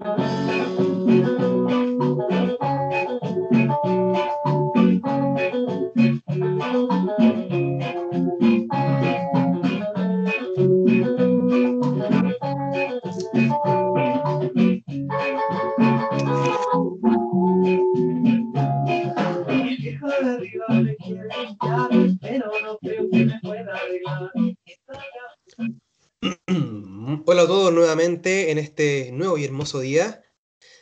Música día,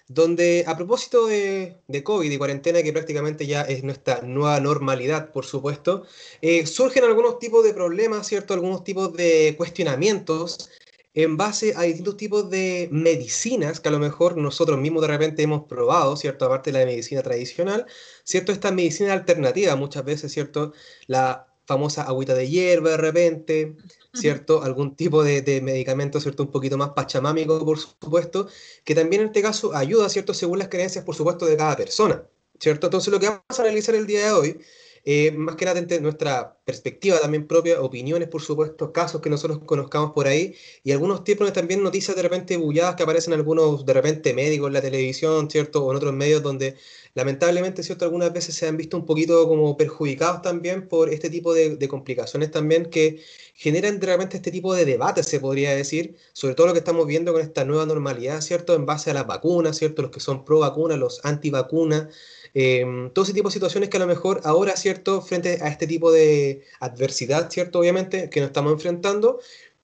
donde a propósito de, COVID y cuarentena, que prácticamente ya es nuestra nueva normalidad, por supuesto, eh, surgen algunos tipos de problemas, ¿cierto? Algunos tipos de cuestionamientos en base a distintos tipos de medicinas que a lo mejor nosotros mismos de repente hemos probado, ¿cierto? Aparte de la medicina tradicional, ¿cierto? Esta medicina alternativa muchas veces, ¿cierto? La famosa agüita de hierba de repente, ¿cierto? Algún tipo de, medicamento, ¿cierto? Un poquito más pachamámico, por supuesto, que también en este caso ayuda, ¿cierto? Según las creencias, por supuesto, de cada persona, ¿cierto? Entonces lo que vamos a analizar el día de hoy, eh, más que nada nuestra perspectiva también propia, opiniones, por supuesto, casos que nosotros conozcamos por ahí, y algunos tipos de también noticias de repente bulladas que aparecen algunos de repente médicos en la televisión, ¿cierto? O en otros medios donde lamentablemente, ¿cierto? Algunas veces se han visto un poquito como perjudicados también por este tipo de, complicaciones también que generan realmente este tipo de debates, se podría decir, sobre todo lo que estamos viendo con esta nueva normalidad, ¿cierto? En base a las vacunas, ¿cierto? Los que son pro vacuna, los anti vacuna, em, todo ese tipo de situaciones que a lo mejor ahora, ¿cierto? Frente a este tipo de adversidad, ¿cierto? Obviamente, que nos estamos enfrentando,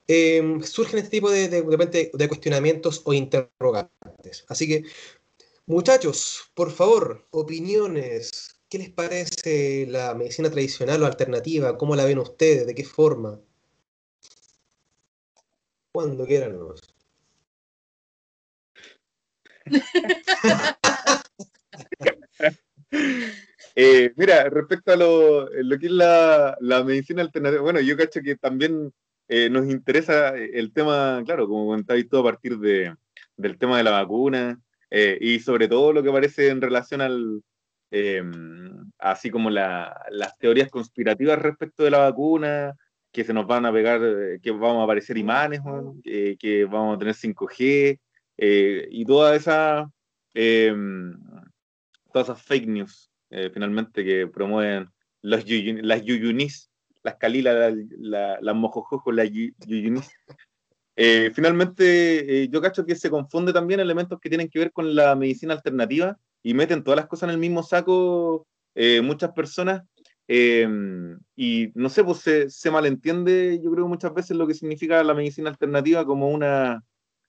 em, surgen este tipo de, de, de cuestionamientos o interrogantes. Así que Muchachos, por favor, opiniones. ¿Qué les parece la medicina tradicional o alternativa? ¿Cómo la ven ustedes? ¿De qué forma? Cuando quieran. eh, mira, respecto a lo, que es la, medicina alternativa, bueno, yo cacho que también eh, nos interesa el tema, claro, como comentáis todo a partir de, del tema de la vacuna, eh, y sobre todo lo que parece en relación al, em, así como las teorías conspirativas respecto de la vacuna, que se nos van a pegar, eh, que vamos a aparecer imanes, que vamos a tener 5G, eh, y toda esa, em, todas esas fake news, finalmente, que promueven las yuyunis, las calilas, las mojojojos, las yuyunis, eh, finalmente, eh, yo cacho que se confunde también elementos que tienen que ver con la medicina alternativa y meten todas las cosas en el mismo saco eh, muchas personas. y no sé, pues se, se, malentiende, yo creo muchas veces lo que significa la medicina alternativa como una,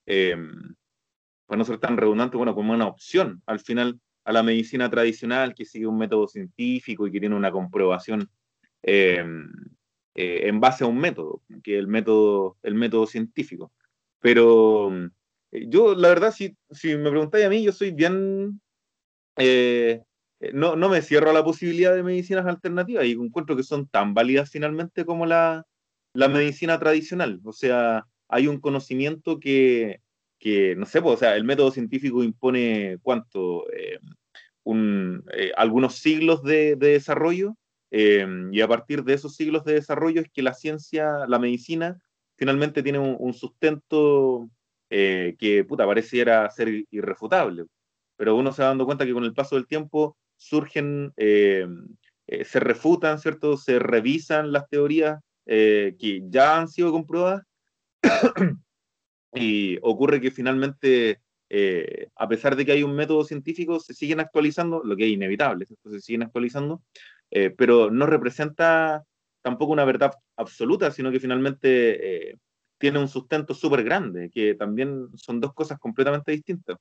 para no ser tan redundante, bueno, como una opción al final a la medicina tradicional que sigue un método científico y que tiene una comprobación eh, en base a un método, que es el método, el método científico. Pero eh, yo, la verdad, si, si me preguntáis a mí, yo soy bien... Eh, no, no me cierro a la posibilidad de medicinas alternativas y encuentro que son tan válidas finalmente como la, la medicina tradicional. O sea, hay un conocimiento que, que no sé, pues, o sea, el método científico impone cuánto, un, algunos siglos de, de desarrollo Em, y a partir de esos siglos de desarrollo es que la ciencia, la medicina, finalmente tiene un, sustento eh, que, puta, pareciera ser irrefutable. Pero uno se va dando cuenta que con el paso del tiempo surgen, em, eh, se refutan, ¿cierto? Se revisan las teorías eh, que ya han sido comprobadas y ocurre que finalmente, a pesar de que hay un método científico, se siguen actualizando, lo que es inevitable, se siguen actualizando, eh, pero no representa tampoco una verdad absoluta, sino que finalmente eh, tiene un sustento súper grande, que también son dos cosas completamente distintas.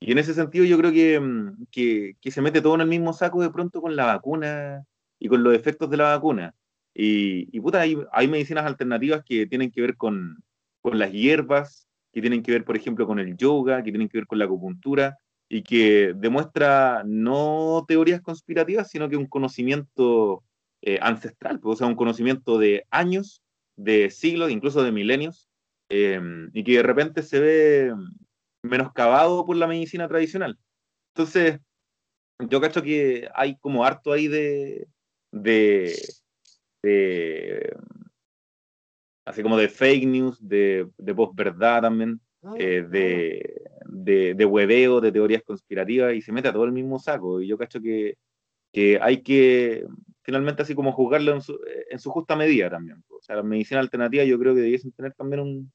Y en ese sentido yo creo que, mm, que, que, se mete todo en el mismo saco de pronto con la vacuna y con los efectos de la vacuna. Y, y puta, hay, hay, medicinas alternativas que tienen que ver con, con las hierbas, que tienen que ver, por ejemplo, con el yoga, que tienen que ver con la acupuntura, y que demuestra no teorías conspirativas, sino que un conocimiento eh, ancestral, pues, o sea, un conocimiento de años, de siglos, incluso de milenios, eh, y que de repente se ve menoscabado por la medicina tradicional. Entonces, yo cacho que hay como harto ahí de, de, así como de fake news, de, de posverdad también, eh, de, de, de hueveo, de teorías conspirativas y se mete a todo el mismo saco. Y yo cacho que, que hay que finalmente así como juzgarlo en su, en su, justa medida también. O sea, la medicina alternativa yo creo que debiesen tener también un,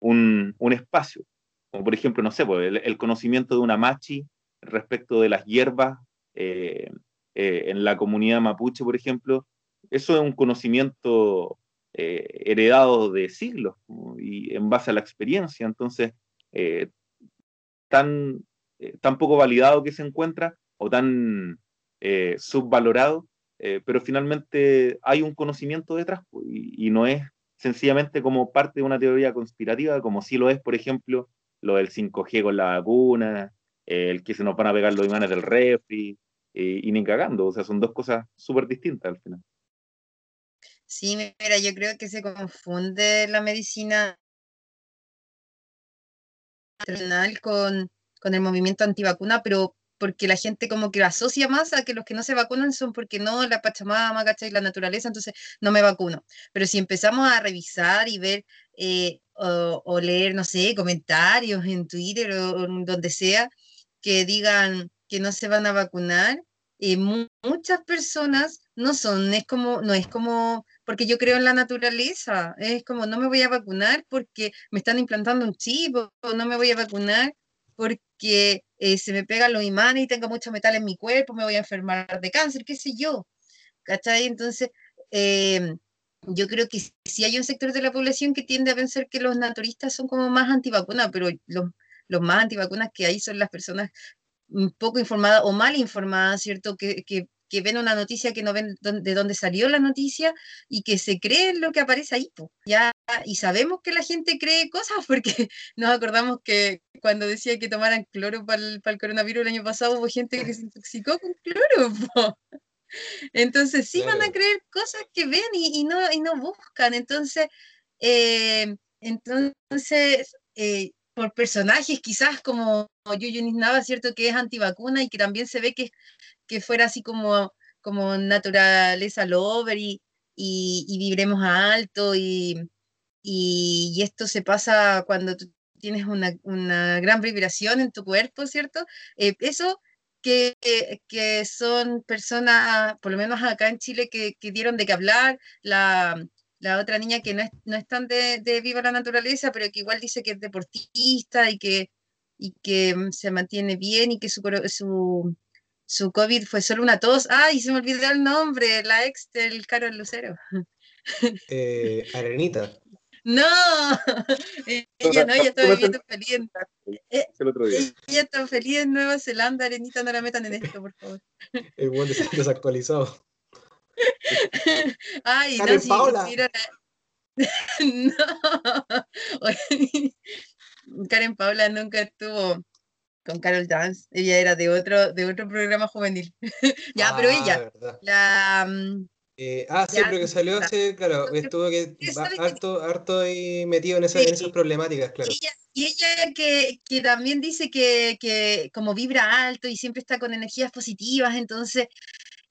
un, un espacio, como por ejemplo, no sé, pues, el, el, conocimiento de una machi respecto de las hierbas eh, eh, en la comunidad mapuche, por ejemplo, eso es un conocimiento eh, heredado de siglos y en base a la experiencia. Entonces, eh, tan, eh, tan poco validado que se encuentra o tan eh, subvalorado, pero finalmente hay un conocimiento detrás y, y, no es sencillamente como parte de una teoría conspirativa, como si lo es, por ejemplo, lo del 5G con la vacuna, el que se nos van a pegar los imanes del refri, y ni cagando, o sea, son dos cosas súper distintas al final. Sí, mira, yo creo que se confunde la medicina con, con el movimiento antivacuna, pero porque la gente como que asocia más a que los que no se vacunan son porque no, la Pachamama, ¿cachai? La naturaleza, entonces no me vacuno. Pero si empezamos a revisar y ver eh, o, o, leer, no sé, comentarios en Twitter o, o, donde sea que digan que no se van a vacunar, mu muchas personas no son, es como, no es como porque yo creo en la naturaleza. Es como, no me voy a vacunar porque me están implantando un chip, o no me voy a vacunar porque eh, se me pegan los imanes y tengo mucho metal en mi cuerpo, me voy a enfermar de cáncer, qué sé yo. ¿Cachai? Entonces, eh, yo creo que sí hay un sector de la población que tiende a pensar que los naturistas son como más antivacunas, pero los, los más antivacunas que hay son las personas poco informadas o mal informadas, ¿cierto? Que, que que ven una noticia que no ven de dónde salió la noticia y que se creen lo que aparece ahí. Po. Ya, y sabemos que la gente cree cosas porque nos acordamos que cuando decía que tomaran cloro para el, para el coronavirus el año pasado hubo gente que se intoxicó con cloro. Po. Entonces sí claro. van a creer cosas que ven y, y, no, y no buscan. Entonces, eh, entonces eh, por personajes quizás como Yuyu Nava, ¿cierto? Que es antivacuna y que también se ve que que fuera así como, como naturaleza lover y, y, y vibremos alto y, y, y, esto se pasa cuando tú tienes una, una gran vibración en tu cuerpo, ¿cierto? Eh, eso que, que, son personas, por lo menos acá en Chile, que, que dieron de qué hablar, la, la otra niña que no es, no es tan de, de, viva la naturaleza, pero que igual dice que es deportista y que, y que se mantiene bien y que su, su, su COVID fue solo una tos. ¡Ay, se me olvidó el nombre! La ex del Carol Lucero. Eh, Arenita. No, ella no, ella está viviendo feliz. Eh, el otro día. Ella está feliz en Nueva Zelanda, Arenita, no la metan en esto, por favor. El buen desactualizado. Ay, Karen no, Paula. Si, no. Karen Paula nunca estuvo con Carol Dance. Ella era de otro, de otro programa juvenil. ya, ah, pero ella, verdad. la... Mm, eh, ah, sí, pero que salió hace, claro, estuvo que harto, harto ahí metido en, esa, sí, en esas problemáticas, claro. Y ella, y ella que, que, también dice que, que, como vibra alto y siempre está con energías positivas, entonces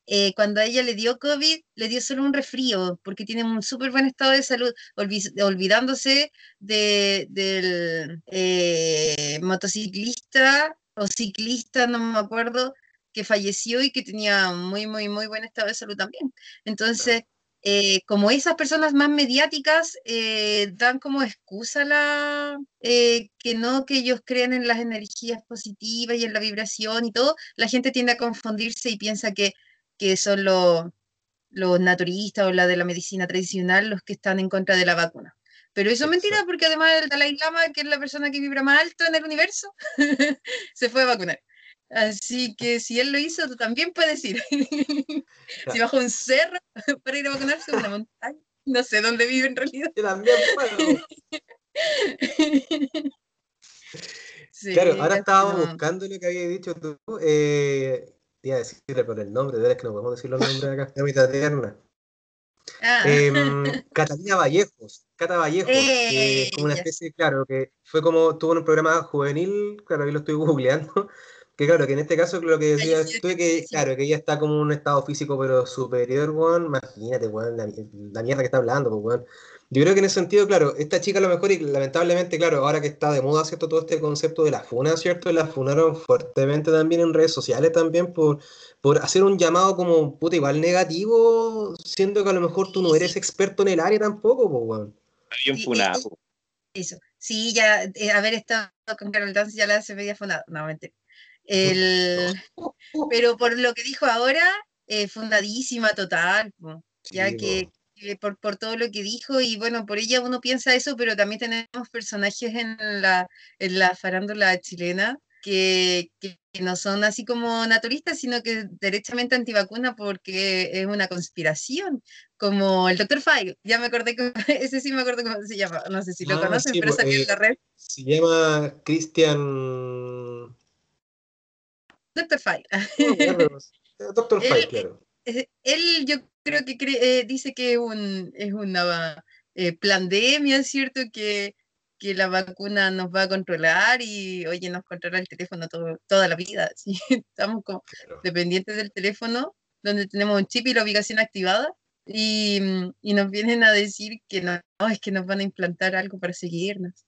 eh, cuando a ella le dio COVID, le dio solo un resfrío, porque tiene un súper buen estado de salud, olvidándose de, del eh, motociclista o ciclista, no me acuerdo, que falleció y que tenía muy, muy, muy buen estado de salud también. Entonces, eh, como esas personas más mediáticas eh, dan como excusa la, eh, que no, que ellos crean en las energías positivas y en la vibración y todo, la gente tiende a confundirse y piensa que que son los, los naturistas o la de la medicina tradicional los que están en contra de la vacuna. Pero eso es mentira porque además el Dalai Lama, que es la persona que vibra más alto en el universo, se fue a vacunar. Así que si él lo hizo, tú también puedes ir. si bajo un cerro para ir a vacunarse, una montaña, no sé dónde vive en realidad. Yo también puedo. Sí, claro, ahora estábamos no. buscando lo que había dicho tú. Eh, iba a decirle por el nombre, de verdad es que no podemos decir los nombres acá, de mitad tierna. Ah. Eh, Catalina Vallejos, Cata Vallejos, eh, que es como una especie, claro, que fue como, tuvo un programa juvenil, claro, ahí lo estoy googleando, Que claro, que en este caso lo que decía tú que, claro, que ella está como en un estado físico pero superior, weón. Imagínate, weón, la, la, mierda que está hablando, pues, weón. Yo creo que en ese sentido, claro, esta chica a lo mejor, y lamentablemente, claro, ahora que está de moda, ¿cierto? Todo este concepto de la funa, ¿cierto? La funaron fuertemente también en redes sociales también por, por hacer un llamado como, puta, igual negativo, siendo que a lo mejor tú no eres experto en el área tampoco, pues, weón. Bien funado. Eso. Sí, ya eh, haber estado con Carol Dance ya la hace media funada, no, El... Pero por lo que dijo ahora, eh, fundadísima total, ya que por, por, todo lo que dijo y bueno, por ella uno piensa eso, pero también tenemos personajes en la, en la farándula chilena que, que, no son así como naturistas, sino que derechamente antivacuna porque es una conspiración, como el Dr. File, ya me acordé, que, ese sí me acuerdo cómo se llama, no sé si lo ah, conocen, pero salió en la red. Se llama Christian... Dr. File. Dr. File, claro. Él, yo creo que eh, dice que un, es una eh, pandemia, ¿cierto? Que, que la vacuna nos va a controlar y, oye, nos controla el teléfono toda la vida. ¿sí? Estamos como dependientes del teléfono, donde tenemos un chip y la ubicación activada. Y, y, nos vienen a decir que no, es que nos van a implantar algo para seguirnos.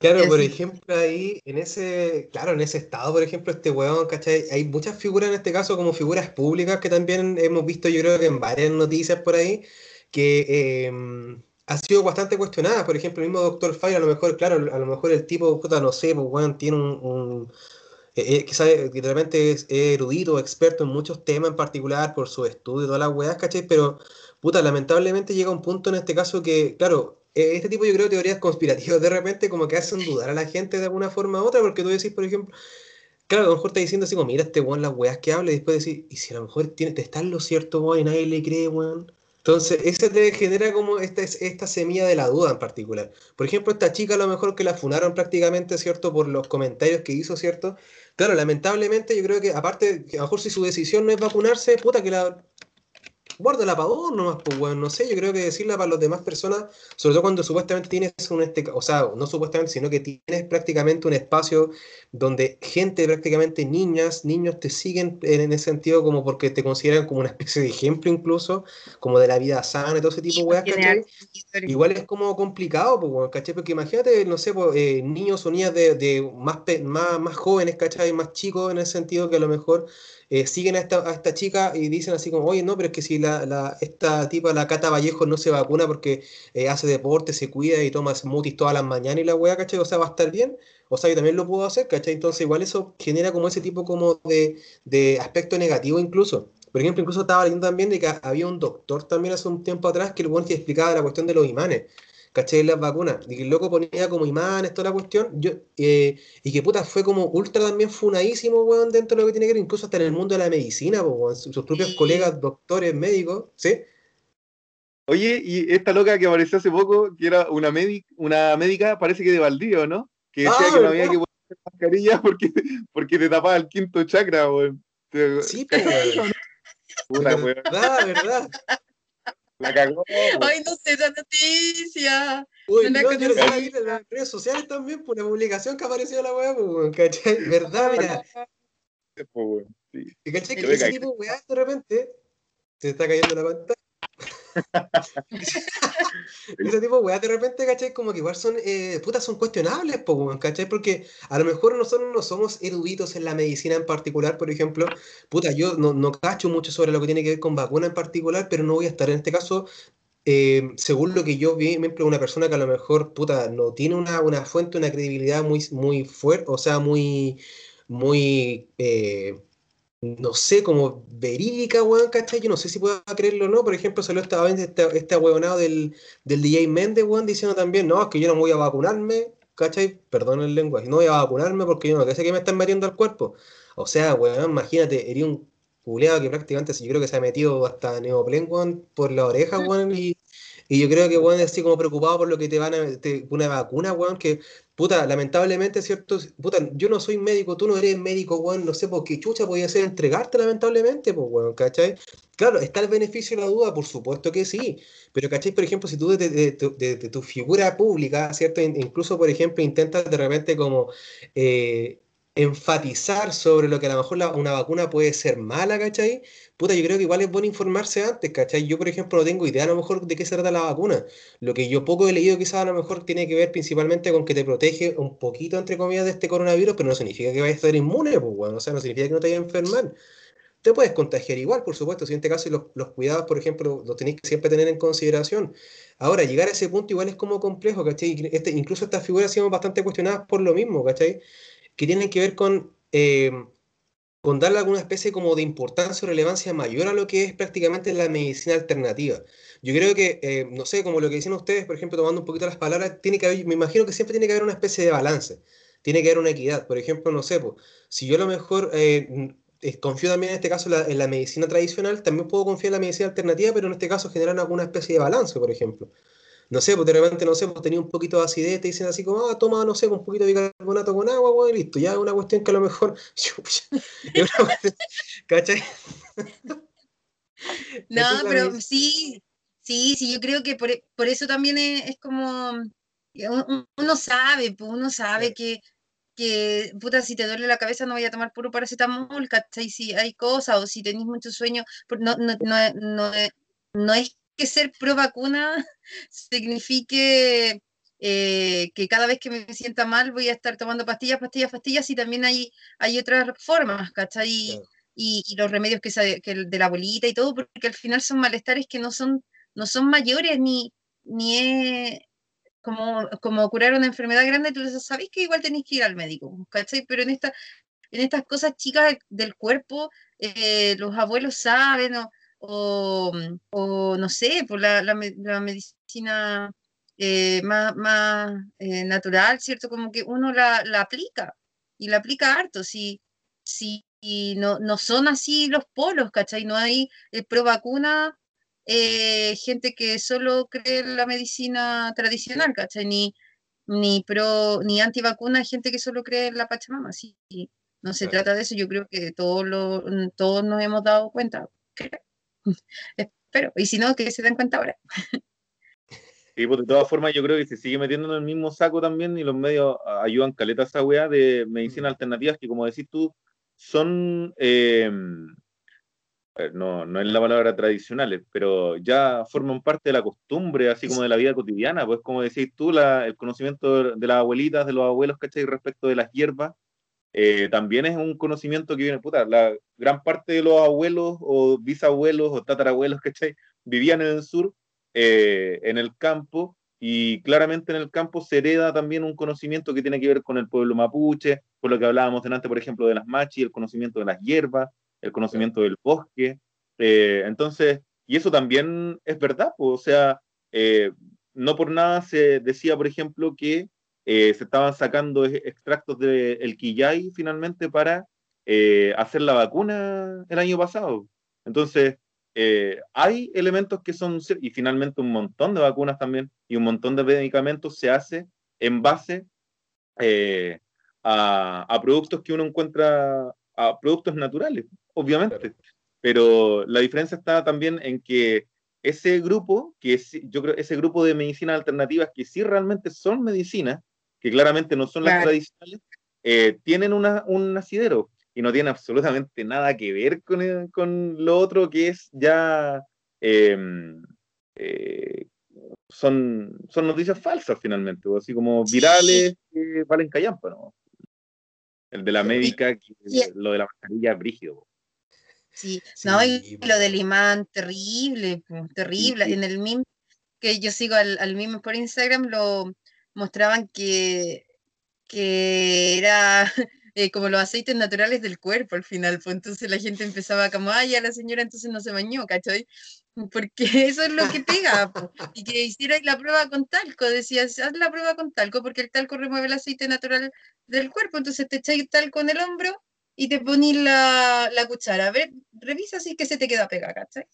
Claro, por ejemplo, ahí, en ese, claro, en ese estado, por ejemplo, este weón, ¿cachai? Hay muchas figuras en este caso como figuras públicas que también hemos visto, yo creo que en varias noticias por ahí, que em, ha sido bastante cuestionada. Por ejemplo, el mismo Doctor Fire, a lo mejor, claro, a lo mejor el tipo, puta, no sé, pues weón, tiene un, eh, eh, que sabe, que realmente es erudito, experto en muchos temas en particular por su estudio y todas las weas, ¿cachai? Pero, puta, lamentablemente llega un punto en este caso que, claro, eh, este tipo yo creo teorías conspirativas de repente como que hacen dudar a la gente de alguna forma u otra, porque tú decís, por ejemplo, claro, a lo mejor está diciendo así como, mira este weón las weas que habla, y después decís, y si a lo mejor tiene, te está en lo cierto, weón, y nadie le cree, weón. Entonces, eso te genera como esta, esta semilla de la duda en particular. Por ejemplo, esta chica a lo mejor que la funaron prácticamente, ¿cierto? Por los comentarios que hizo, ¿cierto? Claro, lamentablemente yo creo que aparte, a lo mejor si su decisión no es vacunarse, puta que la guárdala para vos nomás, pues, weón. No sé, yo creo que decirla para las demás personas, sobre todo cuando supuestamente tienes un, este, o sea, no supuestamente, sino que tienes prácticamente un espacio donde gente, prácticamente niñas, niños te siguen en, ese sentido como porque te consideran como una especie de ejemplo incluso, como de la vida sana y todo ese tipo de weas, ¿cachai? Igual es como complicado, pues, ¿cachai? Porque imagínate, no sé, pues, eh, niños o niñas de, de más, más, más jóvenes, ¿cachai? Más chicos en el sentido que a lo mejor eh, siguen a esta, chica y dicen así como, oye, no, pero es que si la, esta tipa, la Cata Vallejo, no se vacuna porque eh, hace deporte, se cuida y toma smoothies todas las mañanas y la weá, ¿cachai? O sea, va a estar bien. O sea, yo también lo puedo hacer, ¿cachai? Entonces igual eso genera como ese tipo como de, aspecto negativo incluso. Por ejemplo, incluso estaba leyendo también de que había un doctor también hace un tiempo atrás que el buen que explicaba la cuestión de los imanes. ¿Cachai? Las vacunas. Y que el loco ponía como imanes, toda la cuestión. Yo, eh, y que puta, fue como ultra también funadísimo, weón, dentro de lo que tiene que ver, incluso hasta en el mundo de la medicina, sus, propios colegas, doctores, médicos, ¿sí? Oye, y esta loca que apareció hace poco, que era una, una médica, parece que de baldío, ¿no? Que decía ah, que no había que poner mascarilla porque, porque te tapaba el quinto chakra, weón. Sí, pero, Verdad, verdad. La cagó. Ay, no sé esa noticia. Uy, no, no, yo lo en las redes sociales también por una publicación que apareció la weá, pues, ¿cachai? ¿Verdad? Mira. Sí. ¿Cachai? Que ese tipo de weá de repente se está cayendo la pantalla. ese tipo de de repente, ¿cachai? Como que igual son, eh, putas, son cuestionables, po, ¿cachai? Porque a lo mejor nosotros no somos eruditos en la medicina en particular, por ejemplo. Puta, yo no, no cacho mucho sobre lo que tiene que ver con vacuna en particular, pero no voy a estar en este caso eh, según lo que yo vi, ejemplo, una persona que a lo mejor, puta, no tiene una, una fuente, una credibilidad muy, muy fuerte, o sea, muy, muy, eh, no sé, como verídica, weón, ¿cachai? Yo no sé si puedo creerlo o no. Por ejemplo, salió esta vez este, este del, del DJ Méndez, weón, diciendo también, no, es que yo no voy a vacunarme, ¿cachai? Perdón el lenguaje, no voy a vacunarme porque yo no sé que me están metiendo al cuerpo. O sea, weón, imagínate, eres un culeado que prácticamente yo creo que se ha metido hasta neoplen, weón, por la oreja, weón, y, y yo creo que, weón, así como preocupado por lo que te van a, una vacuna, weón, que puta, lamentablemente, ¿cierto? Puta, yo no soy médico, tú no eres médico, weón, no sé por qué chucha podía ser entregarte, lamentablemente, pues, weón, ¿cachai? Claro, ¿está el beneficio de la duda? Por supuesto que sí, pero, ¿cachai? Por ejemplo, si tú de, tu figura pública, ¿cierto? Incluso, por ejemplo, intentas de repente como... Eh, enfatizar sobre lo que a lo mejor una vacuna puede ser mala, ¿cachai? Puta, yo creo que igual es bueno informarse antes, ¿cachai? Yo, por ejemplo, no tengo idea a lo mejor de qué se trata la vacuna. Lo que yo poco he leído quizás a lo mejor tiene que ver principalmente con que te protege un poquito, entre comillas, de este coronavirus, pero no significa que vayas a estar inmune, pues, bueno, o sea, no significa que no te vayas a enfermar. Te puedes contagiar igual, por supuesto, si en este caso los, los cuidados, por ejemplo, los tenéis que siempre tener en consideración. Ahora, llegar a ese punto igual es como complejo, ¿cachai? Este, incluso estas figuras han sido bastante cuestionadas por lo mismo, ¿cachai? Que tienen que ver con, eh, con darle alguna especie como de importancia o relevancia mayor a lo que es prácticamente la medicina alternativa. Yo creo que, eh, no sé, como lo que dicen ustedes, por ejemplo, tomando un poquito las palabras, tiene que haber, me imagino que siempre tiene que haber una especie de balance, tiene que haber una equidad. Por ejemplo, no sé, pues, si yo a lo mejor eh, confío también en este caso en la medicina tradicional, también puedo confiar en la medicina alternativa, pero en este caso generar alguna especie de balance, por ejemplo. No sé, pues de repente, no sé, pues tenía un poquito de acidez, te dicen así como, ah, toma, no sé, un poquito de bicarbonato con agua, güey, listo. Ya es una cuestión que a lo mejor. es una cuestión, ¿cachai? No, pero sí, sí, sí, yo creo que por, por eso también es, es como. Uno sabe, pues uno sabe que que, puta, si te duele la cabeza no vaya a tomar puro paracetamol, ¿cachai? Si hay cosas o si tenéis mucho sueño, no, no, no, no, es que ser pro vacuna signifique eh, que cada vez que me sienta mal voy a estar tomando pastillas, pastillas, pastillas y también hay, hay otras formas, ¿cachai? Y, y, los remedios que, que, de la abuelita y todo, porque al final son malestares que no son, no son mayores ni, ni es, como, como curar una enfermedad grande, tú sabéis que igual tenéis que ir al médico, ¿cachai? Pero en, esta, en estas cosas chicas del cuerpo, eh, los abuelos saben, o, o, no sé, por la, la, medicina eh, más, más eh, natural, ¿cierto? Como que uno la, la, aplica, y la aplica harto, si, si no, no son así los polos, ¿cachai? No hay pro vacuna eh, gente que solo cree en la medicina tradicional, ¿cachai? Ni, ni pro, ni antivacuna, gente que solo cree en la Pachamama, sí. No se trata de eso, yo creo que todos, lo, todos nos hemos dado cuenta. Espero, y si no, que se den cuenta ahora. Sí, pues de todas formas yo creo que se sigue metiendo en el mismo saco también y los medios ayudan caleta a esa weá de medicina mm. alternativas que como decís tú, son eh, no, no es la palabra tradicionales, pero ya forman parte de la costumbre, así como de la vida cotidiana, pues como decís tú, la, el conocimiento de las abuelitas, de los abuelos, ¿cachai? Respecto de las hierbas, eh, también es un conocimiento que viene, puta, la gran parte de los abuelos o bisabuelos o tatarabuelos, ¿cachai? Vivían en el sur, eh, en el campo, y claramente en el campo se hereda también un conocimiento que tiene que ver con el pueblo mapuche, por lo que hablábamos delante, por ejemplo, de las machis, el conocimiento de las hierbas, el conocimiento del bosque. Eh, entonces, y eso también es verdad, o sea, no por nada se decía, por ejemplo, que eh, se estaban sacando extractos del el quillay finalmente para hacer la vacuna el año pasado. Entonces, hay elementos que son, y finalmente un montón de vacunas también, y un montón de medicamentos se hace en base a, a, productos que uno encuentra, a productos naturales obviamente. Pero la diferencia está también en que ese grupo, que es, yo creo, ese grupo de medicinas alternativas que sí realmente son medicinas, que claramente no son las tradicionales, eh, tienen una, un asidero y no tienen absolutamente nada que ver con, con lo otro que es ya em, eh, son, son noticias falsas finalmente, o así como virales que valen callampa, ¿no? El de la médica, lo de la mascarilla brígido. Sí, no, y lo del imán, terrible, terrible. En el meme que yo sigo al, al meme por Instagram, lo mostraban que, que era eh, como los aceites naturales del cuerpo al final, pues entonces la gente empezaba como, ay, ya la señora entonces no se bañó, ¿cachai? Porque eso es lo que pega, y que hicierais la prueba con talco, decías, haz la prueba con talco, porque el talco remueve el aceite natural del cuerpo, entonces te echáis talco en el hombro y te pones la, la, cuchara. A ver, revisa si que se te queda pegada, ¿cachai?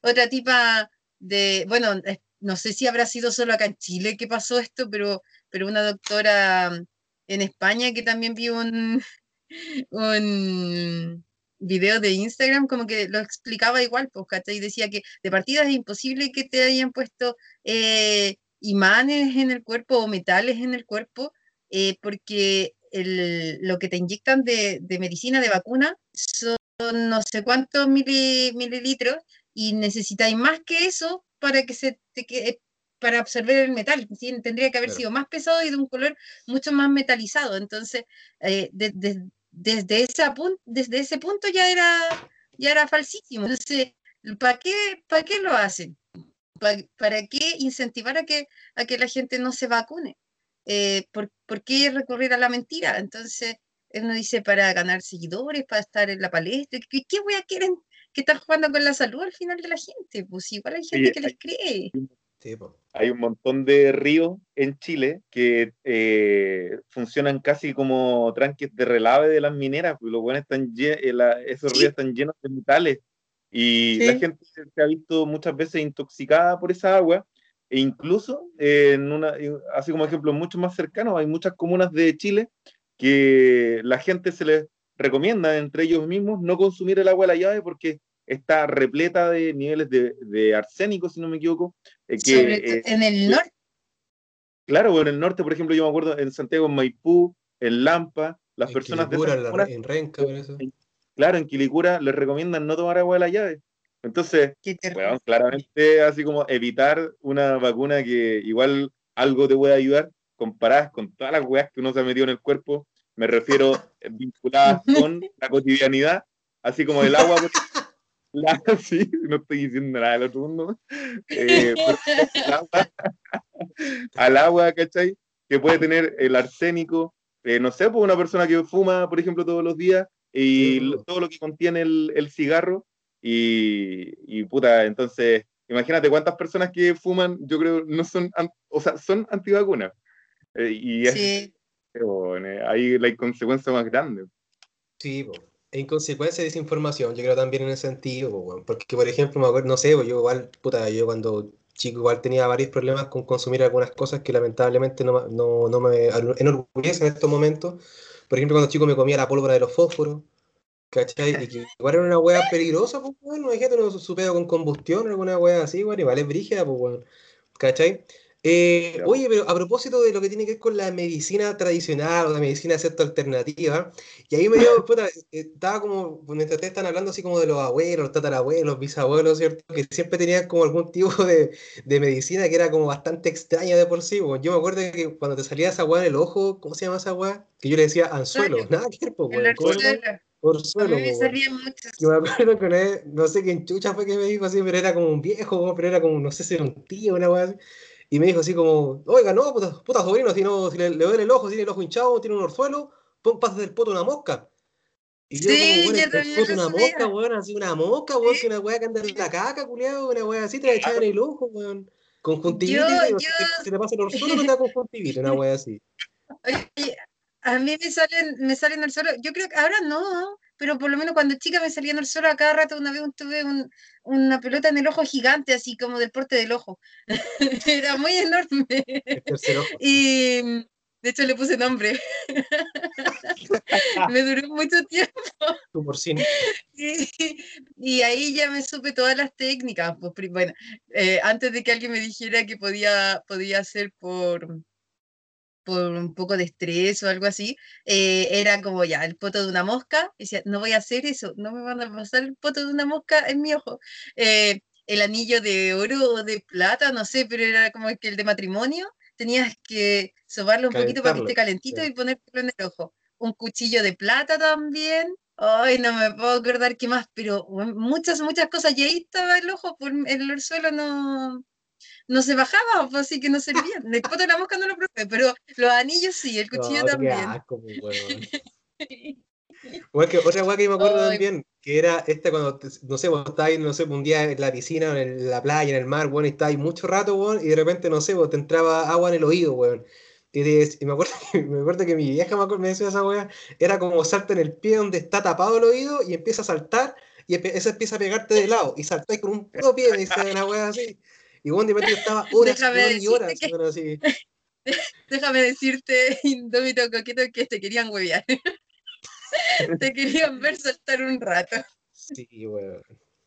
Otra tipa de, bueno, no sé si habrá sido solo acá en Chile que pasó esto, pero, pero una doctora en España que también vio un, un video de Instagram como que lo explicaba igual, pues, ¿cachai? Decía que de partida es imposible que te hayan puesto eh, imanes en el cuerpo o metales en el cuerpo, eh, porque el, lo que te inyectan de, de, medicina, de vacuna, son no sé cuántos mililitros y necesitáis más que eso para que se te para absorber el metal. Tendría que haber sido más pesado y de un color mucho más metalizado. Entonces, eh, desde, ese punto, desde ese punto ya era, ya era falsísimo. Entonces, ¿para qué, para qué lo hacen? ¿Para, qué incentivar a que, a que la gente no se vacune? Eh, ¿por, ¿por, qué recurrir a la mentira? Entonces, él nos dice para ganar seguidores, para estar en la palestra. ¿Qué, qué voy a querer que estar jugando con la salud al final de la gente? Pues igual hay gente que les cree. Hay un montón de ríos en Chile que eh, funcionan casi como tranques de relave de las mineras, pues los buenos están eh, esos ríos están llenos de metales y la gente se ha visto muchas veces intoxicada por esa agua e incluso en una, así como ejemplo mucho más cercano, hay muchas comunas de Chile que la gente se les recomienda entre ellos mismos no consumir el agua de la llave porque está repleta de niveles de, arsénico, si no me equivoco. Eh, que, en el norte. Claro, en el norte, por ejemplo, yo me acuerdo en Santiago, en Maipú, en Lampa, las personas de en Renca, claro, en Quilicura les recomiendan no tomar agua de la llave. Entonces, bueno, claramente así como evitar una vacuna que igual algo te puede ayudar, comparadas con todas las weas que uno se ha metido en el cuerpo, me refiero eh, vinculadas con la cotidianidad, así como el agua. La, sí, no estoy diciendo nada del otro mundo. Eh, al, agua, ¿cachai? Que puede tener el arsénico, eh, no sé, pues una persona que fuma, por ejemplo, todos los días y todo lo que contiene el, el cigarro y, y, puta, entonces, imagínate cuántas personas que fuman, yo creo, no son, o sea, son antivacunas. Eh, y es, ahí la inconsecuencia más grande. Sí, pues en consecuencia de desinformación, yo creo también en ese sentido, porque por ejemplo, no sé, yo igual, puta, yo cuando chico igual tenía varios problemas con consumir algunas cosas que lamentablemente no, no, no me enorgullecen en estos momentos. Por ejemplo, cuando chico me comía la pólvora de los fósforos, ¿cachai? Y que igual era una hueá peligrosa, pues, bueno, imagínate, no supeo con combustión, alguna hueá así, bueno, igual es brígida, pues, bueno, ¿cachai? Eh, oye, pero a propósito de lo que tiene que ver con la medicina tradicional o la medicina cierta alternativa, y ahí me dio, puta, eh, estaba como, mientras ustedes están hablando así como de los abuelos, los tatarabuelos, bisabuelos, ¿cierto? Que siempre tenían como algún tipo de, de medicina que era como bastante extraña de por sí. Yo me acuerdo que cuando te salía esa agua en el ojo, ¿cómo se llama esa agua? Que yo le decía anzuelo, nada que ver, Por suelo, me salían muchas. Yo me acuerdo que no sé quién chucha fue que me dijo así, pero era como un viejo, pero era como, no sé si era un tío, una weá así y me dijo así como, oiga, no, puta, puta sobrino, si, no, si le, le duele el ojo, si tiene el ojo hinchado, tiene un orzuelo, pon pasas del poto una mosca. Y yo sí, como, bueno, el poto una mosca, weón, así una mosca, weón, que una weá que anda en la caca, culiado, una weá así, te la echaba en el ojo, weón. Conjuntivitis, yo, yo... Si, te, pasa el orzuelo, te da conjuntivitis, una weá así. Oye, a mí me salen, me salen el suelo, yo creo que ahora no, pero por lo menos cuando chica me salía en el suelo a cada rato, una vez tuve un, una pelota en el ojo gigante, así como del porte del ojo. Era muy enorme. y de hecho le puse nombre. me duró mucho tiempo. Tu por y, y, ahí ya me supe todas las técnicas. Pues, bueno, eh, antes de que alguien me dijera que podía, podía hacer por por un poco de estrés o algo así, eh, era como ya, el poto de una mosca, y decía, no voy a hacer eso, no me van a pasar el poto de una mosca en mi ojo. Eh, el anillo de oro o de plata, no sé, pero era como que el de matrimonio, tenías que sobarlo un poquito para que esté calentito y ponértelo en el ojo. Un cuchillo de plata también. Ay, no me puedo acordar qué más, pero muchas, muchas cosas. Y ahí estaba el ojo, por el suelo no, no se bajaba, pues, así que no servía. El poto la mosca no lo probé, pero los anillos sí, el cuchillo también. Igual que otra weá que me acuerdo también, que era esta cuando, no sé, vos estabas, no sé, un día en la piscina, en la playa, en el mar, bueno, y estabas mucho rato, weón, y de repente, no sé, vos te entraba agua en el oído, weón. Y, me, acuerdo que, me acuerdo que mi vieja me, me decía esa weá, era como salta en el pie donde está tapado el oído y empieza a saltar, y eso empieza a pegarte de lado, y saltáis con un puro pie, dice una weá así. Y bueno, de estaba horas y horas. así. Déjame decirte, Indómito Coqueto, que te querían huevear. te querían ver saltar un rato. Sí, weón.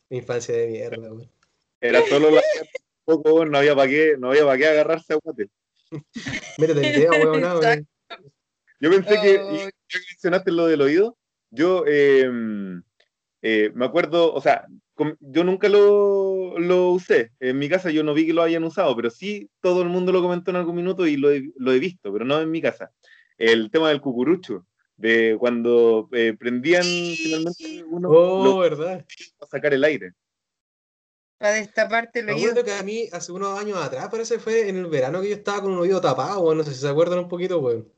Mi infancia de mierda, weón. Era solo la poco, no había para qué, no había para qué agarrarse a guate. Métete el dedo, weón, no, weón. Yo pensé que, ya que mencionaste lo del oído, yo eh, eh, me acuerdo, o sea, yo nunca lo, lo usé. En mi casa yo no vi que lo hayan usado, pero sí todo el mundo lo comentó en algún minuto y lo he, lo he visto, pero no en mi casa. El tema del cucurucho, de cuando eh, prendían finalmente uno Oh, lo- ¿verdad? para sacar el aire. Para destaparte el Me oído. acuerdo que a mí hace unos años atrás, parece que fue en el verano que yo estaba con un oído tapado, weón. No sé si se acuerdan un poquito, weón. No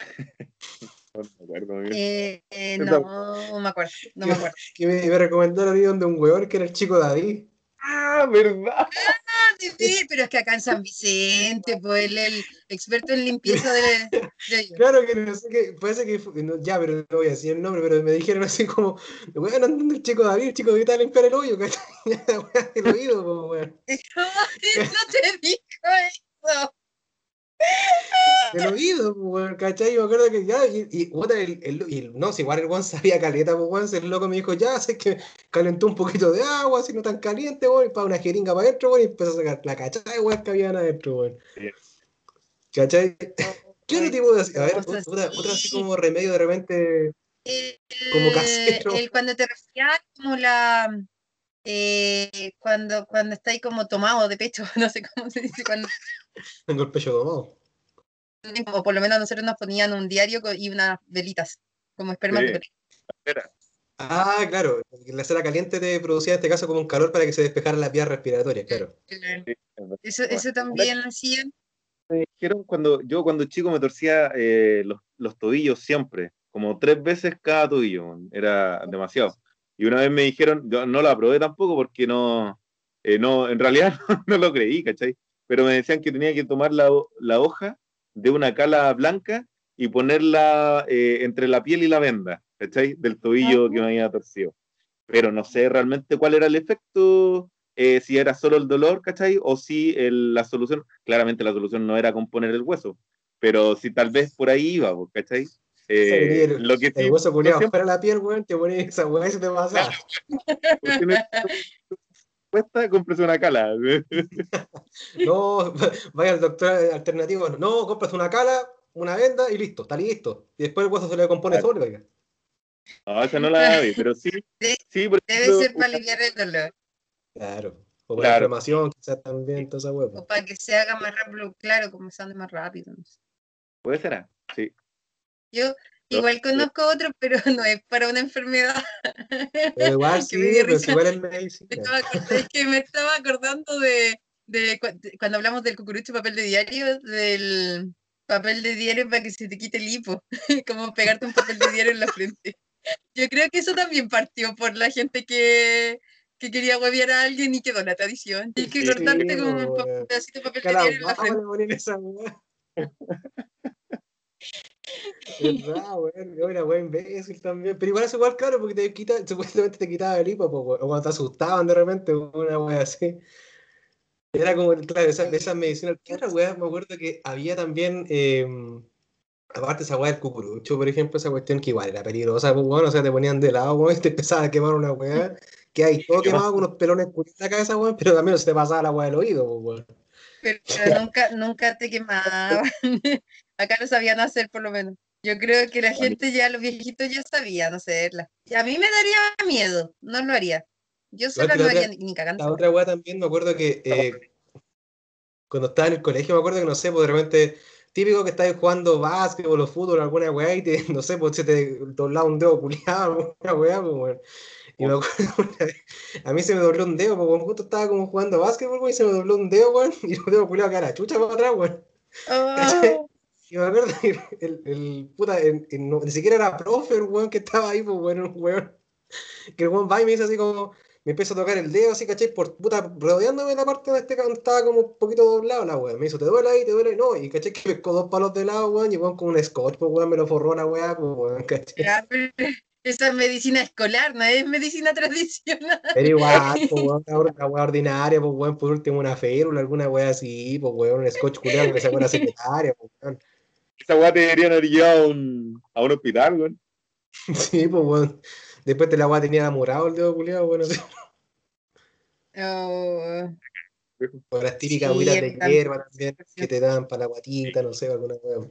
me acuerdo. Eh, eh, no, no me acuerdo, no me acuerdo. Que me, me recomendaron ahí donde un weón que era el chico David. Ah, ¿verdad? Ah, sí, pero es que acá en San Vicente, pues él el experto en limpieza de. Claro que no sé qué, parece que no, ya, pero no voy a decir el nombre, pero me dijeron así como, weón, ¿dónde el chico David? El chico David está a limpiar el hoyo, ¿cachai? Oído, weón. Ay, no te dijo eso. Del oído, weón, ¿cachai? Y me acuerdo que ya, y, y, puta, el, el- y no, si igual el weón sabía caleta, pues weón, si el loco me dijo, ya, sé que calentó un poquito de agua, así no tan caliente, weón, y para una jeringa para adentro, weón, y empezó a sacar la cachai, weón, que habían adentro, weón. ¿Cachai? ¿Qué otro tipo de, a ver, otra, otra así como remedio de repente, El, Como casero. el cuando te resfrías, como la. eh, cuando, cuando estáis como tomado de pecho, no sé cómo se dice, cuando, tengo el pecho domado? O por lo menos nosotros nos ponían un diario y unas velitas, como esperma. Sí. Ah, claro, la cera caliente te producía en este caso como un calor para que se despejaran las vías respiratorias, claro. Sí. Eso, eso también hacían. me dijeron cuando yo cuando chico me torcía eh, los, los tobillos siempre, como tres veces cada tobillo, era demasiado. Y una vez me dijeron, yo no lo aprobé tampoco porque no, eh, no en realidad no, lo creí, ¿cachai? Pero me decían que tenía que tomar la, la hoja de una cala blanca y ponerla eh, entre la piel y la venda, ¿cachai? Del tobillo que me había torcido. Pero no sé realmente cuál era el efecto, eh, si era solo el dolor, ¿cachai? O si el- la solución, claramente la solución no era componer el hueso, pero si tal vez por ahí iba, ¿cachai? Eh, el, lo que sí, el hueso culiado siempre- fuera la piel, weón, te pones esa weá y se te pasa. no cuesta, cómprese una cala. No, vaya al doctor alternativo, no, compras una cala, una venda y listo, está listo. Y después el hueso se le compone Claro. solo, oiga. No, esa no la vi, pero sí, De- sí, por Debe ejemplo, ser para aliviar el dolor, Claro. O para la inflamación, quizás también, toda esa hueá. o para que se haga más rápido, claro, como se ande más rápido. no sé. puede ser, ah, sí. Yo igual conozco otro, pero no es para una enfermedad. Pero igual sí, me pero si igual es Me medicina. acor- es que me estaba acordando de, de cu- de cuando hablamos del cucurucho papel de diario, del papel de diario para que se te quite el hipo, como pegarte un papel de diario en la frente. Yo creo que eso también partió por la gente que, que quería huevear a alguien y quedó la tradición. Y que Sí, cortarte como un weón. pedacito de papel de diario en la frente. le ponen esa weá. ¿Verdad, weón? Yo era weón imbécil también. Pero igual es igual, claro, porque te quita, supuestamente te quitaba el hipo, o cuando te asustaban de repente, una weá así. Era como, claro, esa, de esas medicinas. ¿Qué otra? Me acuerdo que había también, eh, aparte esa weá del cucurucho, por ejemplo, esa cuestión que igual era peligrosa, pues bueno, o sea, te ponían de lado, weón, y te empezaba a quemar una weá, que hay todo quemado con unos pelones en la cabeza, weón, pero también se te pasaba la weá del oído, pues weón. Pero nunca, nunca te quemaban. Acá lo sabían hacer por lo menos. Yo creo que la gente ya, los viejitos ya sabían hacerla. Y a mí me daría miedo, no lo haría. Yo sola que no haría ni, ni cagando. La otra weá también me acuerdo que eh, cuando estaba en el colegio, me acuerdo que no sé, pues de repente, típico que estáis jugando básquetbol o fútbol o alguna weá y te, no sé, pues se te doblaba un dedo culiado, alguna weá, pues weón. Y me acuerdo una vez, a mí se me dobló un dedo, porque justo estaba como jugando básquetbol, weón, y se me dobló un dedo, weón, y el dedo culiado la chucha para atrás, weón. Oh, Y me acuerdo que el, el puta, el- el- no- ni siquiera era profe el weón que estaba ahí, pues un weón. Que el weón va y me dice así como, me empieza a tocar el dedo así, ¿cachai? Por puta, rodeándome la parte de este donde estaba como un poquito doblado la weón. Me dijo, ¿te duele ahí? ¿Te duele ahí? No, y ¿cachai? Que pescó dos palos de lado, weón, y weón con un scotch, pues weón, me lo forró la weá, pues weón, ¿cachai? ya, pero esa es medicina escolar, no es medicina tradicional. Pero igual, pues weón, una, weá ordinaria, pues weón, por último una férula, alguna weá así, pues weón, un scotch culiado que sacó la secretaria, pues weón. Esa weá te deberían haber llevado a un, a un hospital, weón. Sí, pues weón. Después de la weá tenía enamorado el dedo culiado, bueno, sí. Oh, O las típicas Sí, agüitas de hierba también que te dan para la guatita, no sé, alguna hueá.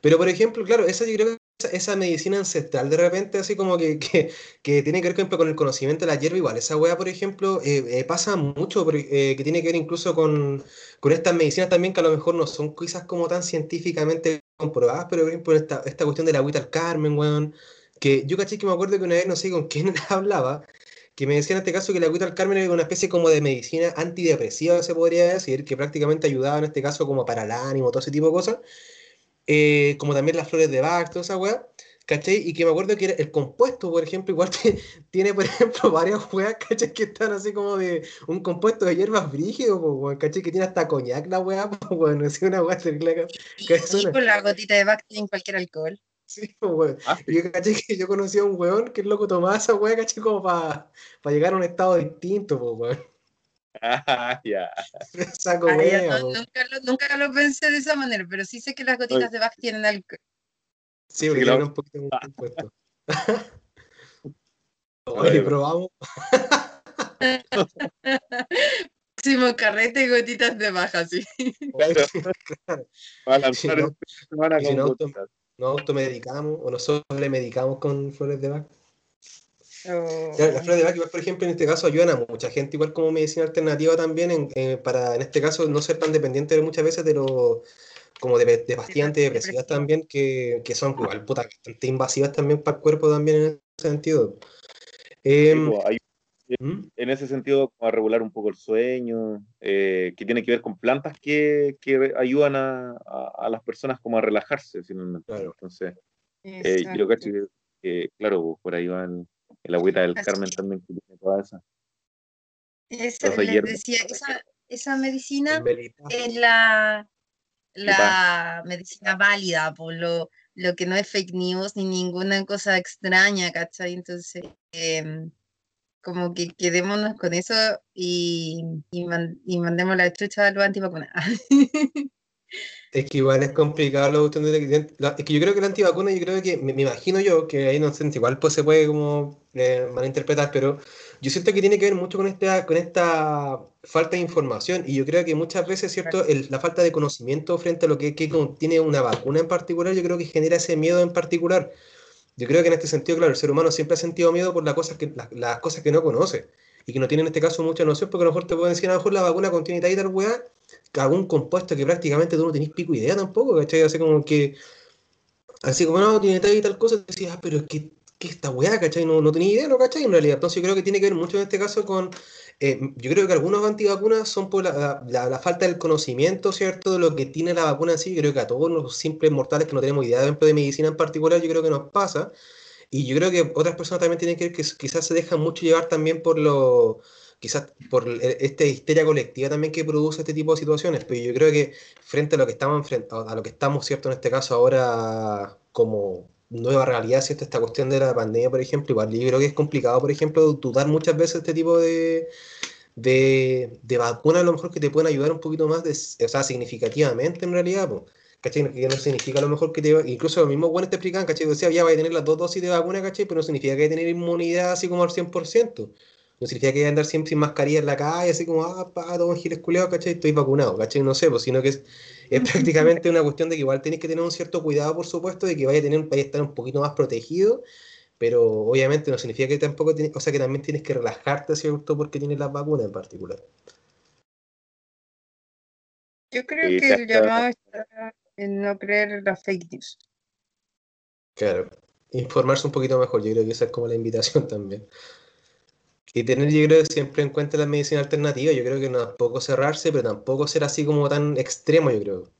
Pero por ejemplo, claro, esa yo creo que esa, esa medicina ancestral de repente, así como que, que, que tiene que ver, por ejemplo, con el conocimiento de la hierba, igual, esa hueá, por ejemplo, eh, eh, pasa mucho, por- eh, que tiene que ver incluso con, con estas medicinas también que a lo mejor no son quizás como tan científicamente comprobadas, pero por ejemplo, esta, esta cuestión de la agüita al Carmen, weón, que yo caché que me acuerdo que una vez, no sé con quién hablaba, que me decía en este caso que la agüita al Carmen era una especie como de medicina antidepresiva, se podría decir, que prácticamente ayudaba en este caso como para el ánimo, todo ese tipo de cosas, eh, como también las flores de Bach, toda esa weá, ¿cachai? Y que me acuerdo que era- el compuesto, por ejemplo, igual te- tiene, por ejemplo, varias weas, ¿cachai? Que están así como de un compuesto de hierbas brígido, ¿cachai? Que tiene hasta coñac la wea, pues bueno, es una wea terrible, ¿cachai? Con la gotita de Bacti en cualquier alcohol. Sí, po, weón. Ah, yo caché que yo conocía a un weón que el loco tomaba esa wea, ¿cachai? Como para llegar a un estado distinto, pues weón. Ah, ya. Saco Ah, wea, no, nunca, lo, nunca lo pensé de esa manera, pero sí sé que las gotitas de Bach tienen alcohol. Sí, porque Sí, tiene un poquito de compuesto. Oye, probamos. Próximo carrete y gotitas de Bach, así. Claro. Claro. Va a lanzar Si no- semana si con nos automedicamos o nosotros le medicamos con flores de Bach. Oh. Las flores de Bach, igual, por ejemplo, en este caso ayudan a mucha gente, igual como medicina alternativa también, en, eh, para en este caso no ser tan dependiente de muchas veces de los como de, de pastillas antidepresivas Depresivo. también, que, que son igual puta, bastante invasivas también para el cuerpo también en ese sentido. Sí, Em, pues, hay- ¿Mm? en ese sentido, como a regular un poco el sueño, eh, que tiene que ver con plantas que, que ayudan a, a- a las personas como a relajarse finalmente. Claro. Entonces, eh, yo cacho que, que, claro, pues, por ahí va el, el agüita del Así Carmen también que tiene toda esa. Esa, les decía, esa, esa medicina es la, la medicina válida, por lo, lo que no es fake news ni ninguna cosa extraña, ¿cachai? Entonces, em, como que quedémonos con eso y, y, man- y mandemos la chucha a los antivacunas. Es que igual es complicado la cuestión de la- la- Es que yo creo que la antivacuna, yo creo que, me, me imagino yo, que ahí no sé, igual pues se puede como eh, malinterpretar, pero yo siento que tiene que ver mucho con esta, con esta falta de información y yo creo que muchas veces, ¿cierto? El- la falta de conocimiento frente a lo que, que contiene una vacuna en particular, yo creo que genera ese miedo en particular. Yo creo que en este sentido, claro, el ser humano siempre ha sentido miedo por las cosas que, las, las cosas que no conoce y que no tiene en este caso mucha noción, porque a lo mejor te pueden decir, a lo mejor la vacuna contiene tal y tal weá, algún compuesto que prácticamente tú no tenés pico idea tampoco, ¿cachai? Así como que, así como no, tiene tal y tal cosa, te decías, ah, pero es que, ¿qué esta weá, cachai? No, no tenía idea, ¿no, cachai? En realidad, entonces yo creo que tiene que ver mucho en este caso con, eh, yo creo que algunos antivacunas son por la, falta del conocimiento, ¿cierto? De lo que tiene la vacuna sí, yo creo que a todos los simples mortales que no tenemos idea, ejemplo, de medicina en particular, yo creo que nos pasa. Y yo creo que otras personas también tienen que ver que quizás se dejan mucho llevar también por lo, quizás por esta histeria colectiva también que produce este tipo de situaciones. Pero yo creo que frente a lo que estamos a lo que estamos, ¿cierto? En este caso ahora como nueva realidad, ¿cierto? Esta cuestión de la pandemia, por ejemplo, igual yo creo que es complicado, por ejemplo, dudar muchas veces este tipo de, de, de vacunas a lo mejor que te pueden ayudar un poquito más, o sea, significativamente en realidad, pues. ¿Cachai? Que no significa a lo mejor que te incluso los mismos buenos te explican, ¿cachai? Decía, ya vais a tener las dos dosis de vacuna, ¿cachai? Pero no significa que vais a tener inmunidad así como al 100%. No significa que vais a andar siempre sin mascarilla en la calle, así como, ah, pa, todo giles culeado, ¿cachai? Estoy vacunado, ¿cachai? No sé, pues, sino que es, es prácticamente una cuestión de que igual tenéis que tener un cierto cuidado, por supuesto, de que vaya a tener, vaya a estar un poquito más protegido, pero obviamente no significa que tampoco, tienes- o sea, que también tienes que relajarte, ¿cierto? Porque tienes las vacunas en particular. Yo creo Sí, que el llamado está en no creer las fake news. Claro, informarse un poquito mejor, yo creo que esa es como la invitación también. Y tener, yo creo, siempre en cuenta la medicina alternativa, yo creo que no tampoco cerrarse, pero tampoco ser así como tan extremo, yo creo.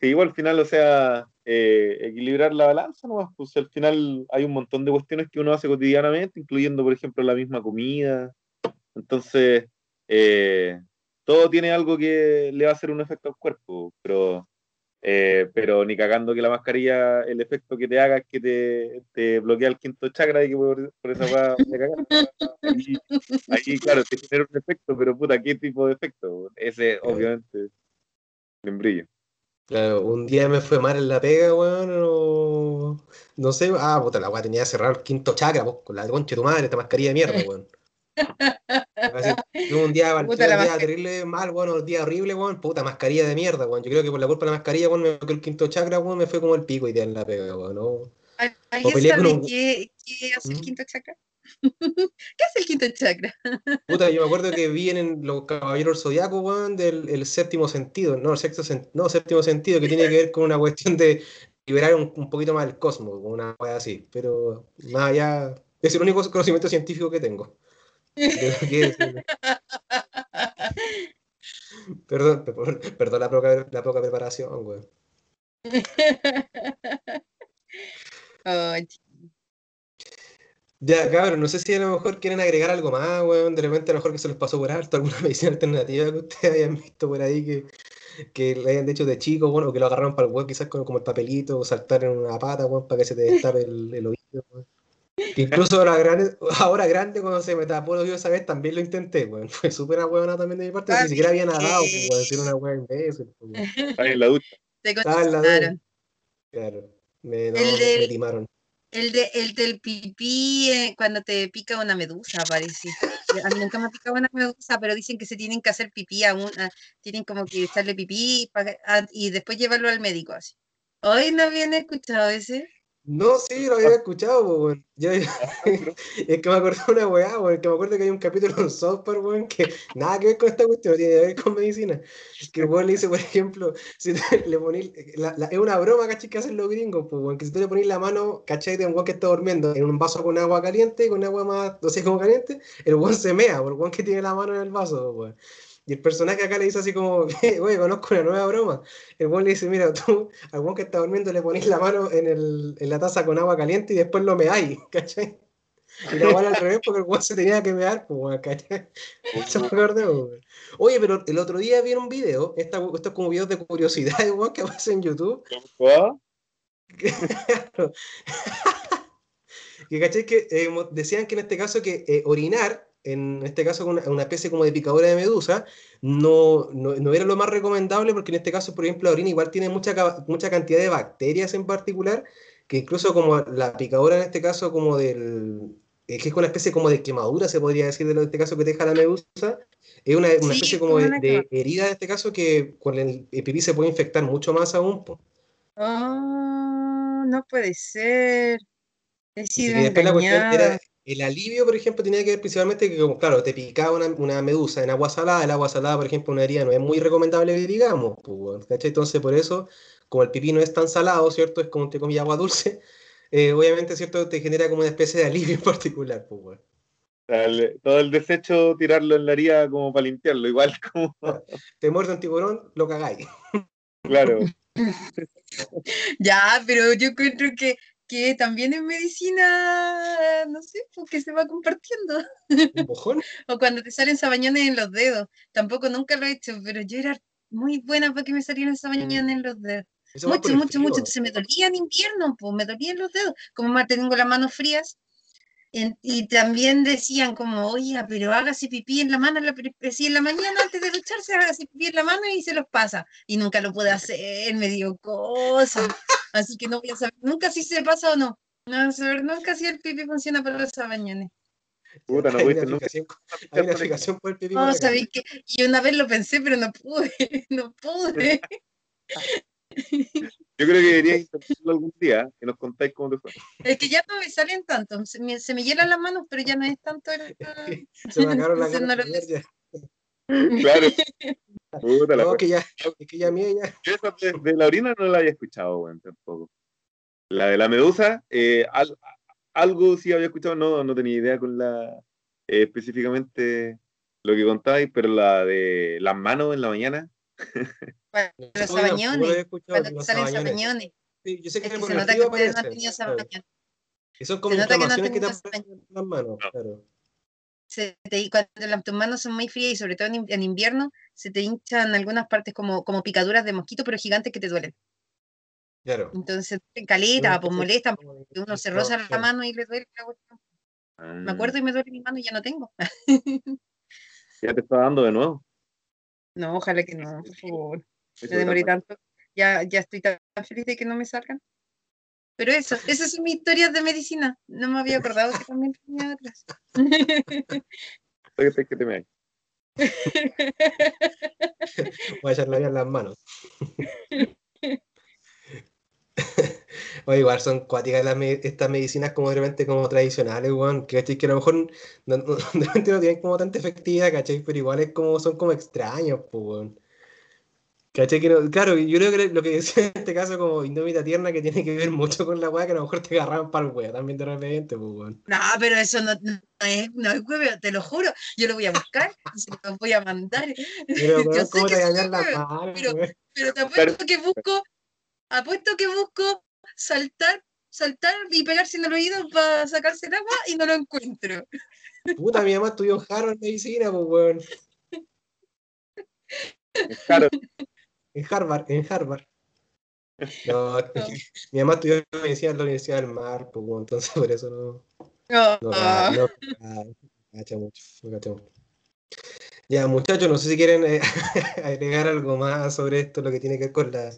Sí, igual al final, o sea, eh, equilibrar la balanza, ¿no? Pues al final hay un montón de cuestiones que uno hace cotidianamente, incluyendo, por ejemplo, la misma comida. Entonces, eh, todo tiene algo que le va a hacer un efecto al cuerpo, pero, eh, pero ni cagando que la mascarilla, el efecto que te haga es que te, te bloquea el quinto chakra y que por, por esa va a cagar. Ahí, ahí, claro, te genera un efecto, pero puta, ¿qué tipo de efecto? Ese, obviamente, membrillo. Claro, un día me fue mal en la pega, weón, o... No sé, ah, puta, la weá tenía cerrado el quinto chakra, con la concha de tu madre, esta mascarilla de mierda, weón. Tuve un día, un día terrible mal, bueno, un día horrible, weón, puta mascarilla de mierda, weón. Yo creo que por la culpa de la mascarilla, weón, me el quinto chakra, weón, me fue como el pico y te en la pega, weón, ¿no? ¿Alguien sabe qué, qué, hace el ¿Mm? quinto chakra? ¿Qué hace el quinto chakra? Puta, yo me acuerdo que vi en los Caballeros Zodiacos, weón, del el séptimo sentido, no, el sexto no, séptimo sentido, que tiene que ver con una cuestión de liberar un, un poquito más el cosmos, una cosa así. Pero más allá, es el único conocimiento científico que tengo. Perdón, perdón la poca, la poca preparación, güey. ya, cabrón, no sé si a lo mejor quieren agregar algo más, weón. De repente a lo mejor que se les pasó por alto alguna medicina alternativa que ustedes hayan visto por ahí que, que le hayan hecho de chico, bueno, que lo agarraron para el weón, quizás como, como, el papelito, o saltar en una pata, weón, para que se te destape el, el oído, weón. Incluso ahora grande, ahora grande cuando se me tapó los esa vez también lo intenté, weón. Fue súper huevona también de mi parte, ni siquiera había nadado, pues, weón. Era una hueá imbécil, pues, Estaba en la ducha. Te Estaba en la ducha. Claro. Me, no, el del, me timaron. El, de, el del pipí eh, cuando te pica una medusa, parece. A mí nunca me ha picado una medusa, pero dicen que se tienen que hacer pipí a una, tienen como que echarle pipí y después llevarlo al médico así. Hoy no habían escuchado ese. No, sí, lo había escuchado, weón. Yo, es que me acordé de una weá, weón, que me acuerdo que hay un capítulo en software, weón, que nada que ver con esta cuestión, tiene que ver con medicina. Que el weón le dice, por ejemplo, si le ponís, es una broma, ¿cachai? Que hacen los gringos, pues, weón, que si tú le ponís la mano, ¿cachai? De un weón que está durmiendo en un vaso con agua caliente, con agua más, no sé, como caliente, el weón se mea, por el weón que tiene la mano en el vaso, weón. Y el personaje acá le dice así como, oye, conozco una nueva broma. El buen le dice, mira, tú al buen que está durmiendo le pones la mano en, el, en la taza con agua caliente y después lo meáis, ¿cachai? Y la igual al revés porque el buen se tenía que mear, pues, ¿cachai? Eso me acordé, Oye, pero el otro día vi un video, esta, esto es como videos de curiosidad, igual que aparece en YouTube. ¿Cómo? que, ¿cachai? Que eh, decían que en este caso que eh, orinar en este caso con una, especie como de picadura de medusa, no, no, era lo más recomendable porque en este caso, por ejemplo, la orina igual tiene mucha, mucha cantidad de bacterias en particular, que incluso como la picadura en este caso como del... que es una especie como de quemadura, se podría decir, de este caso que deja la medusa, es una, especie como de, herida en este caso que con el, pipí se puede infectar mucho más aún. Oh, no puede ser. Es el alivio, por ejemplo, tenía que ver principalmente que, como, claro, te picaba una, medusa en agua salada, el agua salada, por ejemplo, una herida no es muy recomendable que digamos, pues, ¿cachai? Entonces, por eso, como el pipí no es tan salado, ¿cierto? Es como, entre comillas, agua dulce, eh, obviamente, ¿cierto? Te genera como una especie de alivio en particular, pues, todo el desecho, tirarlo en la herida como para limpiarlo, igual como... Te muerde un tiburón, lo cagáis. Claro. ya, pero yo creo que que también en medicina, no sé, porque se va compartiendo. o cuando te salen sabañones en los dedos. Tampoco nunca lo he hecho, pero yo era muy buena para que me salieran sabañones mm. en los dedos. mucho, mucho, mucho. Entonces me dolía en invierno, pues me dolían los dedos. Como más tengo las manos frías, y también decían como, oye, pero hágase pipí en la mano, si en la mañana antes de ducharse, hágase pipí en la mano y se los pasa. Y nunca lo pude hacer, me dio cosa. Así que no voy a saber nunca si se pasa o no. No voy a saber nunca si el pipí funciona para los mañanas. Puta, no una aplicación, hay una aplicación por el pipí. No, sabí que y una vez lo pensé, pero no pude, no pude. Yo creo que deberías intentarlo algún día y nos contáis cómo te fue. Es que ya no me salen tanto, se me, se me llenan las manos, pero ya no es tanto el... se me acabaron las ganas ya. Claro. Puta, no, que ya, es que ya mía ya. Yo esa de, la orina no la había escuchado, bueno, tampoco. La de la medusa, eh, algo sí había escuchado, no, no tenía idea con la eh, específicamente lo que contabais, pero la de las manos en la mañana, los sabañones, cuando te salen sabañones. Sí, yo sé que, es que se nota que ustedes no han tenido sabañones. Y son como inflamaciones que, no que te las manos, claro. Se te, cuando las, tus manos son muy frías y sobre todo en, en, invierno, se te hinchan algunas partes como, como picaduras de mosquito, pero gigantes que te duelen. Claro. Entonces, en caleta, pues molestan, porque uno se roza la mano y le duele Me acuerdo y me duele mi mano y ya no tengo. ya te está dando de nuevo. No, ojalá que no, por favor. Me demoré tanto. Ya, ya estoy tan feliz de que no me salgan. Pero eso, esas son mis historias de medicina. No me había acordado que también tenía otras. que te me Voy a echarle en las manos. Oye, igual son cuáticas estas medicinas como de repente como tradicionales, weón, que, que a lo mejor no, no, de repente no tienen como tanta efectividad, ¿cachai? Pero igual es como, son como extraños, pues, weón. Claro, yo creo que lo que decía en este caso como indómita tierna que tiene que ver mucho con la weá que a lo mejor te agarraban para el weá también de repente, pues, weón. No, pero eso no, no es, no es te lo juro. Yo lo voy a buscar se lo voy a mandar. Pero, yo sé ¿cómo que te es la huevo, mano, pero, weón? pero te apuesto que busco, apuesto que busco saltar, saltar y pegarse en el oído para sacarse el agua y no lo encuentro. Puta, mi mamá estudió en Harvard medicina, pues, weón. Claro, En Harvard, en Harvard. No, mi mamá estudió medicina en la Universidad del Mar, pues, entonces por eso no. No, No, ca- no, no mucho. Ya, muchachos, no sé si quieren eh, agregar algo más sobre esto, lo que tiene que ver con, la,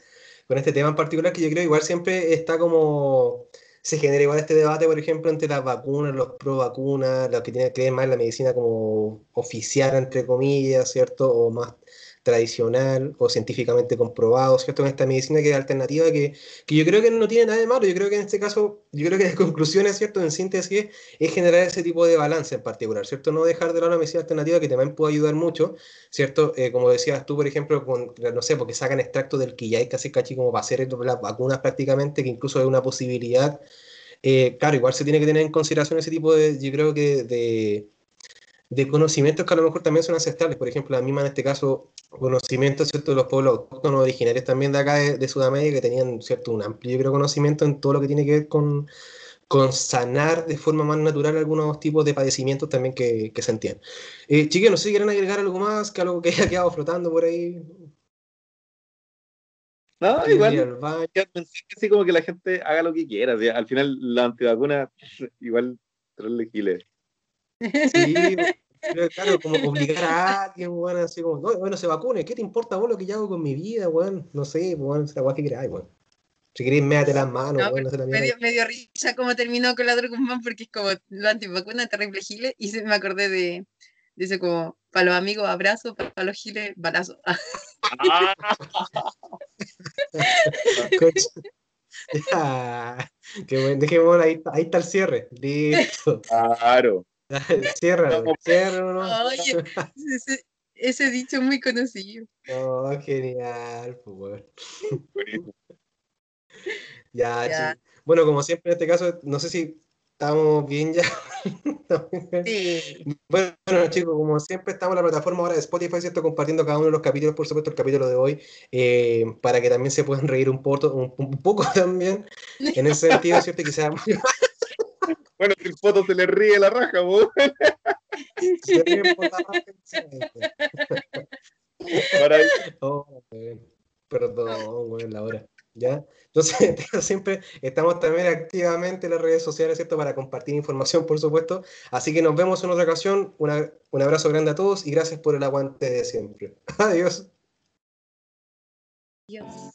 con este tema en particular, que yo creo igual siempre está como, se genera igual este debate, por ejemplo, entre las vacunas, los pro vacunas, los que tienen que ver más en la medicina como oficial, entre comillas, ¿cierto? O más tradicional o científicamente comprobado, ¿cierto? En esta medicina que es alternativa, que, que yo creo que no tiene nada de malo, yo creo que en este caso, yo creo que en conclusiones, ¿cierto? En síntesis, es generar ese tipo de balance en particular, ¿cierto? No dejar de lado la medicina alternativa que también puede ayudar mucho, ¿cierto? Eh, como decías tú, por ejemplo, con, no sé, porque sacan extracto del quillay casi casi como para hacer las vacunas prácticamente, que incluso es una posibilidad. Eh, claro, igual se tiene que tener en consideración ese tipo de, yo creo que de, de conocimientos que a lo mejor también son aceptables. Por ejemplo, la misma en este caso, conocimientos ¿cierto? de los pueblos autóctonos originarios también de acá de, de Sudamérica que tenían ¿cierto? un amplio creo, conocimiento en todo lo que tiene que ver con, con sanar de forma más natural algunos tipos de padecimientos también que, que se entienden. Eh, chiquillos, no sé si quieren agregar algo más, que algo que haya quedado flotando por ahí. no, ¿Quieren ir igual, así como que la gente haga lo que quiera. o sea, al final, la antivacuna, igual, giles. Sí, pero claro, como obligar a alguien, weón, así como, no, bueno, se vacune, ¿qué te importa vos lo que yo hago con mi vida, weón? No sé, weón, esa weá que queráis, weón. Si queréis, méate las manos, No, weón, no sé la Me dio, me dio risa cómo terminó con la Guzmán porque es como lo antivacuna, terrible giles, y se me acordé de, eso como, para los amigos abrazo, para los giles balazo. Ah, qué bueno, dejémoslo ahí, ahí está el cierre. Listo. claro. Cierra, cierra, ¿no? Oye, ese, ese dicho es muy conocido. No, genial, pues. Buenísimo. Ya, Ya. Bueno, como siempre en este caso, no sé si estamos bien ya. Sí. Bueno, chicos, como siempre estamos en la plataforma ahora de Spotify, ¿cierto? Compartiendo cada uno de los capítulos, por supuesto, el capítulo de hoy, eh, para que también se puedan reír un, poco, un, un poco también, en ese sentido, ¿cierto? Muy Bueno, si el foto se le ríe la raja, vos. se por la raja, Oh, weón. Perdón, weón, la hora. ¿Ya? Entonces, siempre estamos también activamente en las redes sociales, ¿cierto? Para compartir información, por supuesto. Así que nos vemos en otra ocasión. Una- un abrazo grande a todos y gracias por el aguante de siempre. Adiós. Dios.